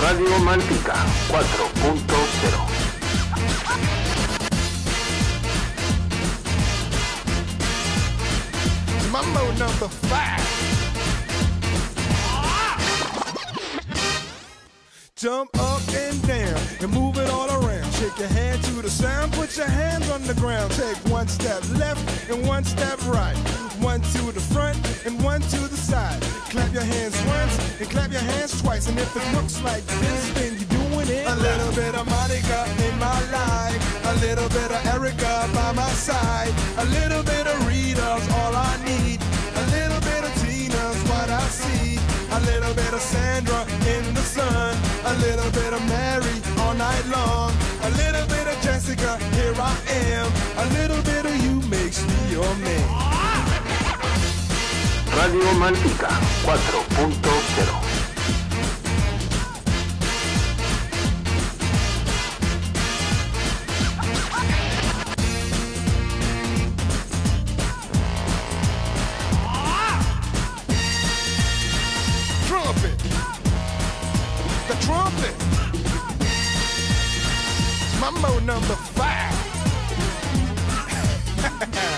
Radio Malpica 4.0 Mambo number five. Jump up and down and move it all around. Shake your hand to the sound, put your hands on the ground. Take one step left and one step right. One to the front and one to the side. Clap your hands once and clap your hands twice. And if it looks like this, then you're doing it. A little bit of Monica in my life. A little bit of Erica by my side. A little bit of Rita's all I need. A little bit of Tina's what I see. A little bit of Sandra in the sun. A little bit of Mary all night long. A little bit of Jessica, here I am. A little bit of you makes me your man. Radio Malpica 4.0 Trumpet. The trumpet. Mambo number five.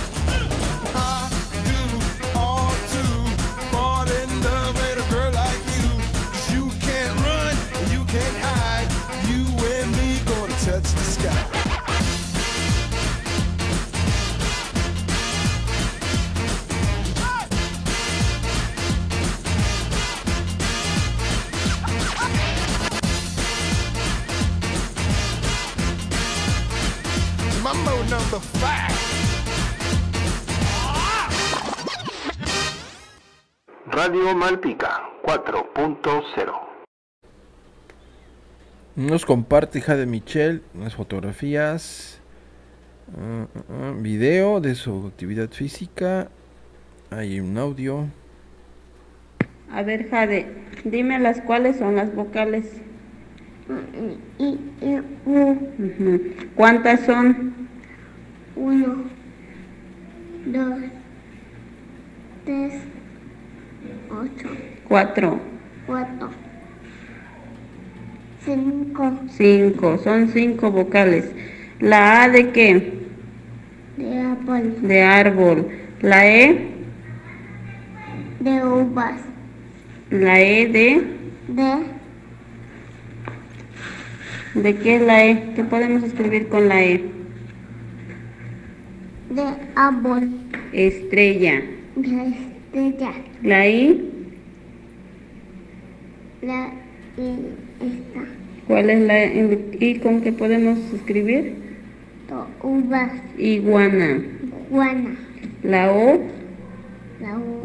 Mambo number five. Radio Malpica 4.0 Nos comparte hija de Michelle unas fotografías, video de su actividad física, hay un audio. A ver, Jade, dime las cuáles son las vocales. U, Ujú. ¿Cuántas son? Uno, dos, tres, ocho, Cuatro, cuatro, cinco, cinco, son cinco vocales. ¿La A de qué? de árbol, De árbol. ¿La E? de uvas, ¿La E de? de ¿De qué es la E? ¿Qué podemos escribir con la E? De árbol, Estrella. de estrella, ¿La I? la y esta, ¿Cuál es la I con que podemos escribir? uvas, Iguana. guana, ¿La O? la U,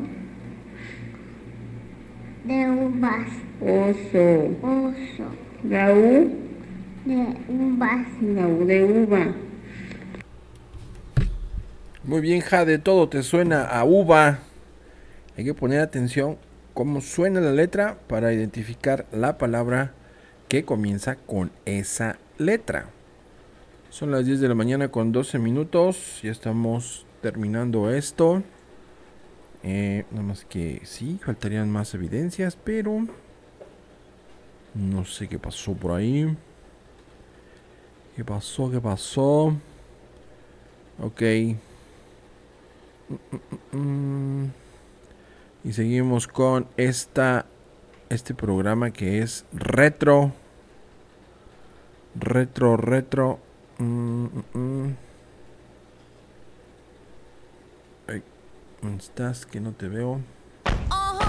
de uvas, Oso. oso, La U? de uvas, La U de uva. Muy bien, Jade, todo te suena a uva. Hay que poner atención cómo suena la letra para identificar la palabra que comienza con esa letra. Son las 10 de la mañana con 12 minutos. Ya estamos terminando esto. Eh, nada más que sí, faltarían más evidencias, pero no sé qué pasó por ahí. ¿Qué pasó? ¿Qué pasó? Ok. Y seguimos con esta este programa que es retro retro retro Mm, mm, mm. ¿dónde estás? Que no te veo. Uh-huh,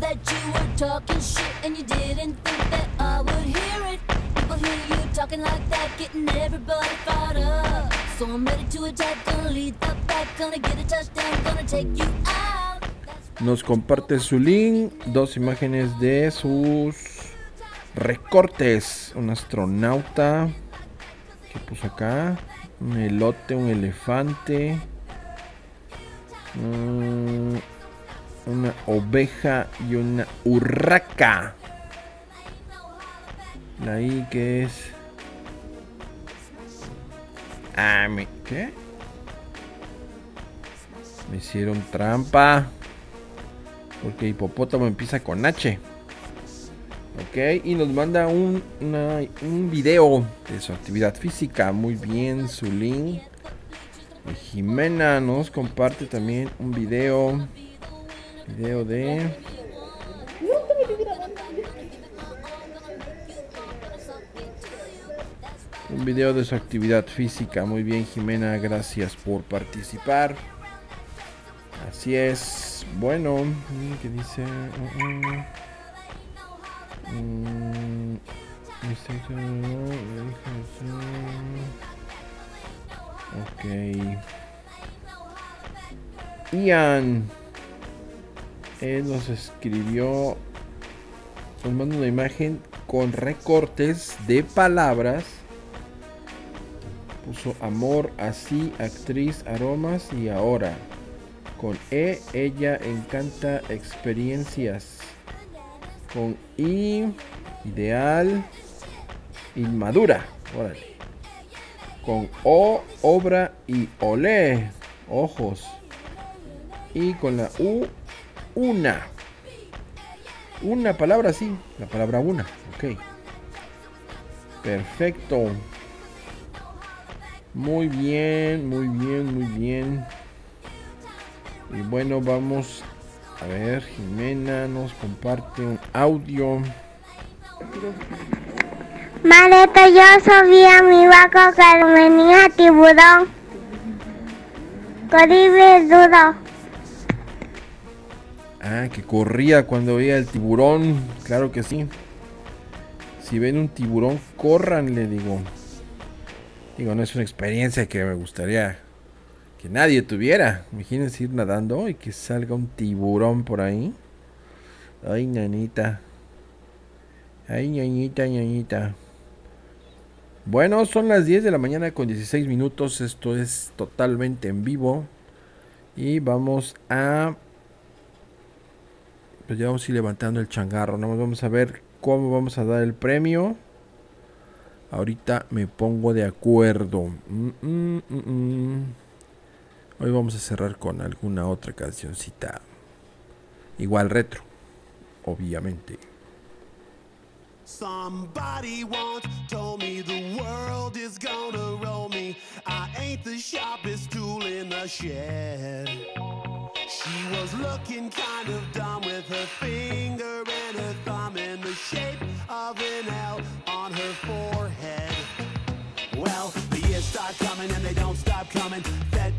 that you were talking shit and you didn't think that I would hear it. People hear you talking like that, getting everybody fired up. So I'm ready to attack, gonna lead the pack, gonna get a touchdown, gonna take you out. Nos comparte su link, dos imágenes de sus recortes. Un astronauta que puso acá, un elote, un elefante, mm, una oveja y una urraca. La I que es Ah, me... ¿Qué? Me hicieron trampa. Porque hipopótamo empieza con H. Ok, y nos manda un, un video de su actividad física. Muy bien, su Jimena nos comparte también un video. Video de... Un video de su actividad física. Muy bien, Jimena, gracias por participar. Así es. Bueno, ¿qué dice? Mm, mm. Mm, mistake, Ok. Ian. Él nos escribió. Nos una imagen con recortes de palabras. Puso amor, así, actriz, aromas y ahora. Con E, ella encanta experiencias. Con I, ideal, inmadura. Órale. Con O, obra y olé, ojos. Y con la U, una. Una palabra, sí. La palabra una. Ok. Perfecto. Muy bien, muy bien, muy bien. Y bueno, vamos a ver. Jimena nos comparte un audio. Mareta, yo sabía mi vaca que venía tiburón. Caribe duro. Ah, que corría cuando veía el tiburón. Claro que sí. Si ven un tiburón, corran, le digo. Digo, no es una experiencia que me gustaría que nadie tuviera. Imagínense ir nadando y que salga un tiburón por ahí. Ay, ñañita. Ay, ñañita, ñañita. Bueno, son las 10 de la mañana con 16 minutos. Esto es totalmente en vivo. Y vamos a... Pues ya vamos a ir levantando el changarro. Nada vamos a ver cómo vamos a dar el premio. Ahorita me pongo de acuerdo. Mm, mm, mm. Hoy vamos a cerrar con alguna otra cancioncita. Igual retro. Obviamente. Somebody once told me the world is gonna roll me. I ain't the sharpest tool in the shed. She was looking kind of dumb with her finger and her thumb in the shape of an L on her forehead. Well, the years start coming and they don't stop coming.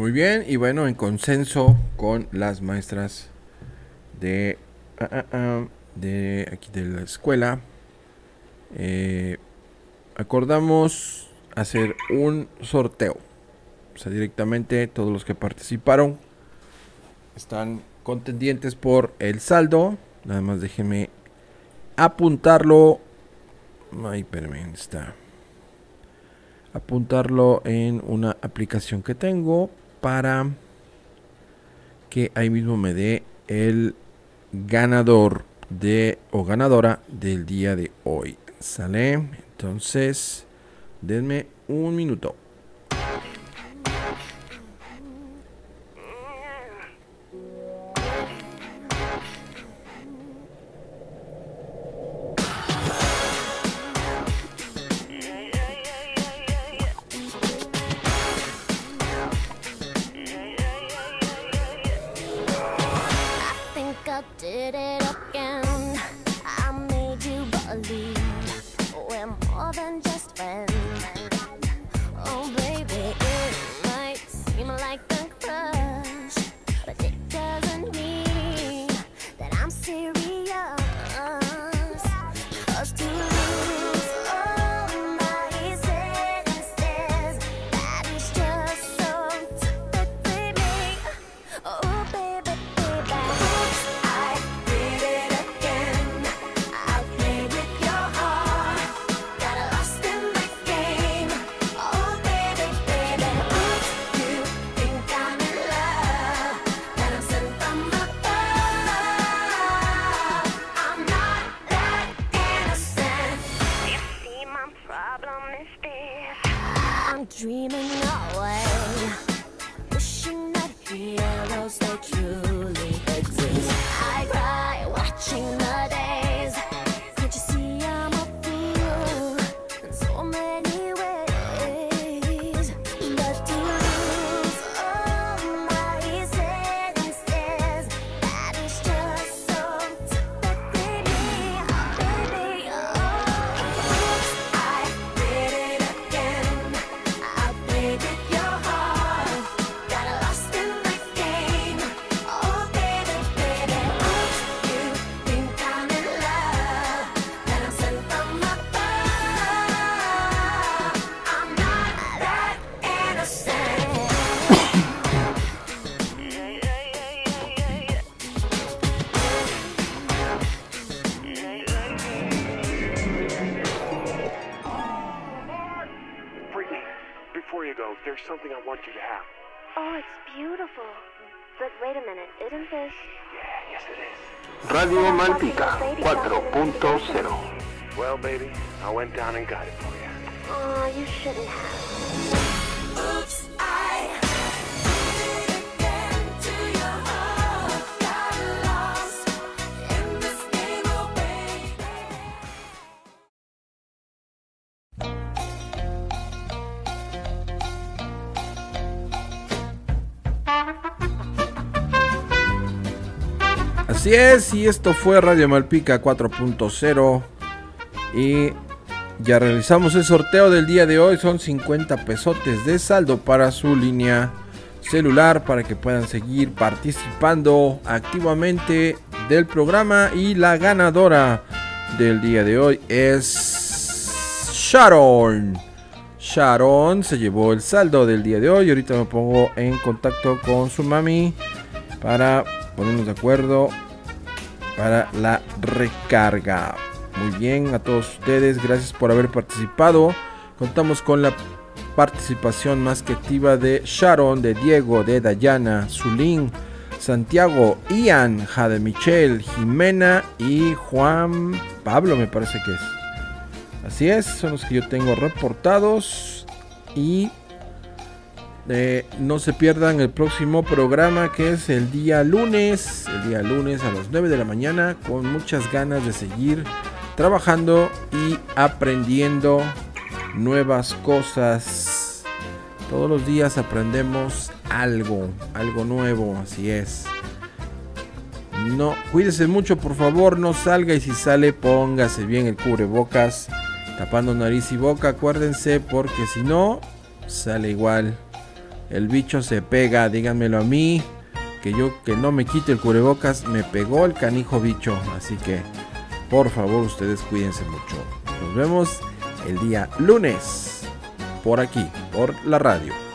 Muy bien, y bueno, en consenso con las maestras de, ah, ah, ah, de aquí de la escuela, eh, acordamos hacer un sorteo. O sea, directamente todos los que participaron están contendientes por el saldo. Nada más déjenme apuntarlo. Ay, espérame, ¿dónde está? Apuntarlo en una aplicación que tengo para que ahí mismo me dé el ganador de o ganadora del día de hoy. ¿Sale? Entonces, denme un minuto. It dreaming Malpica 4.0. Well, baby, I went down and got it for you. Oh, you shouldn't have. Así es, y esto fue Radio Malpica 4.0. Y ya realizamos el sorteo del día de hoy. Son 50 pesotes de saldo para su línea celular para que puedan seguir participando activamente del programa. Y la ganadora del día de hoy es Sharon. Sharon se llevó el saldo del día de hoy. Ahorita me pongo en contacto con su mami para ponernos de acuerdo para la recarga. Muy bien, a todos ustedes, gracias por haber participado. Contamos con la participación más que activa de Sharon, de Diego, de Dayana, Zulín, Santiago, Ian, Jade Michel, Jimena y Juan Pablo me parece que es. Así es, son los que yo tengo reportados y no se pierdan el próximo programa que es el día lunes, el día lunes a las 9 de la mañana con muchas ganas de seguir trabajando y aprendiendo nuevas cosas. Todos los días aprendemos algo, algo nuevo, así es. No, cuídese mucho, por favor, no salga y si sale, póngase bien el cubrebocas, tapando nariz y boca, acuérdense, porque si no, sale igual. El bicho se pega, díganmelo a mí, que yo que no me quite el cubrebocas, me pegó el canijo bicho, así que por favor ustedes cuídense mucho. Nos vemos el día lunes por aquí, por la radio.